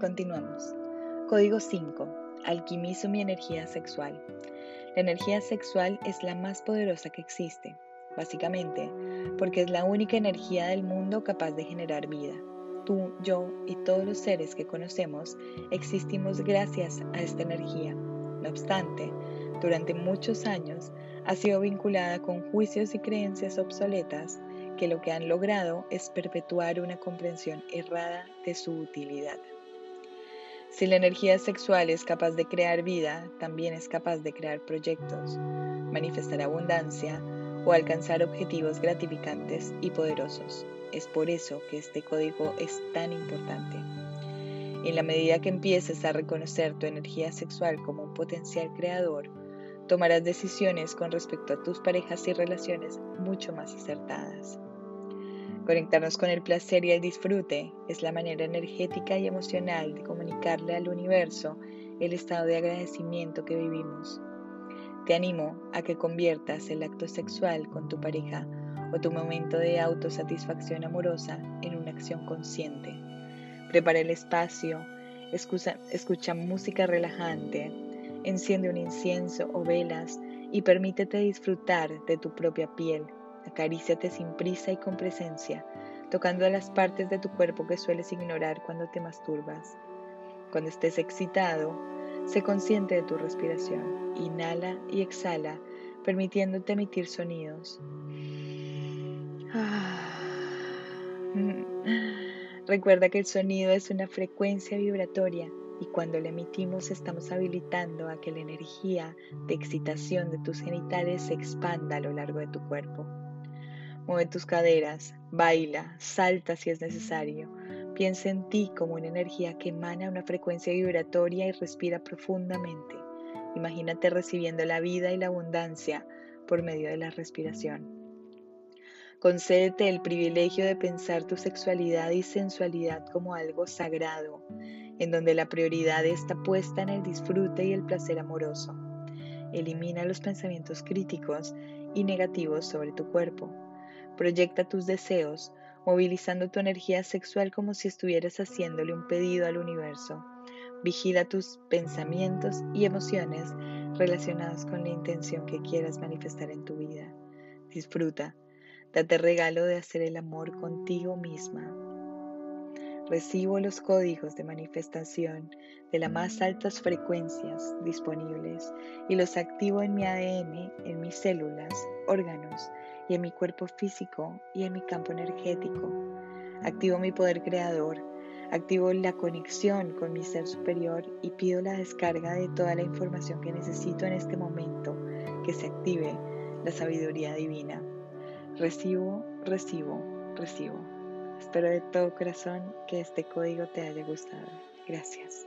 Continuamos. Código 5. Alquimizo mi energía sexual. La energía sexual es la más poderosa que existe, básicamente porque es la única energía del mundo capaz de generar vida. Tú, yo y todos los seres que conocemos existimos gracias a esta energía. No obstante, durante muchos años ha sido vinculada con juicios y creencias obsoletas que lo que han logrado es perpetuar una comprensión errada de su utilidad. Si la energía sexual es capaz de crear vida, también es capaz de crear proyectos, manifestar abundancia o alcanzar objetivos gratificantes y poderosos. Es por eso que este código es tan importante. En la medida que empieces a reconocer tu energía sexual como un potencial creador, tomarás decisiones con respecto a tus parejas y relaciones mucho más acertadas. Conectarnos con el placer y el disfrute es la manera energética y emocional de comunicarle al universo el estado de agradecimiento que vivimos. Te animo a que conviertas el acto sexual con tu pareja o tu momento de autosatisfacción amorosa en una acción consciente. Prepara el espacio, escucha, escucha música relajante, enciende un incienso o velas y permítete disfrutar de tu propia piel Acaríciate sin prisa y con presencia, tocando las partes de tu cuerpo que sueles ignorar cuando te masturbas. Cuando estés excitado, sé consciente de tu respiración. Inhala y exhala, permitiéndote emitir sonidos. Recuerda que el sonido es una frecuencia vibratoria y cuando le emitimos estamos habilitando a que la energía de excitación de tus genitales se expanda a lo largo de tu cuerpo. Mueve tus caderas, baila, salta si es necesario. Piensa en ti como una energía que emana una frecuencia vibratoria y respira profundamente. Imagínate recibiendo la vida y la abundancia por medio de la respiración. Concédete el privilegio de pensar tu sexualidad y sensualidad como algo sagrado, en donde la prioridad está puesta en el disfrute y el placer amoroso. Elimina los pensamientos críticos y negativos sobre tu cuerpo. Proyecta tus deseos, movilizando tu energía sexual como si estuvieras haciéndole un pedido al universo. Vigila tus pensamientos y emociones relacionados con la intención que quieras manifestar en tu vida. Disfruta, date regalo de hacer el amor contigo misma. Recibo los códigos de manifestación de las más altas frecuencias disponibles y los activo en mi ADN, en mis células, órganos y en mi cuerpo físico y en mi campo energético. Activo mi poder creador, activo la conexión con mi ser superior y pido la descarga de toda la información que necesito en este momento, que se active la sabiduría divina. Recibo, recibo, recibo. Espero de todo corazón que este código te haya gustado. Gracias.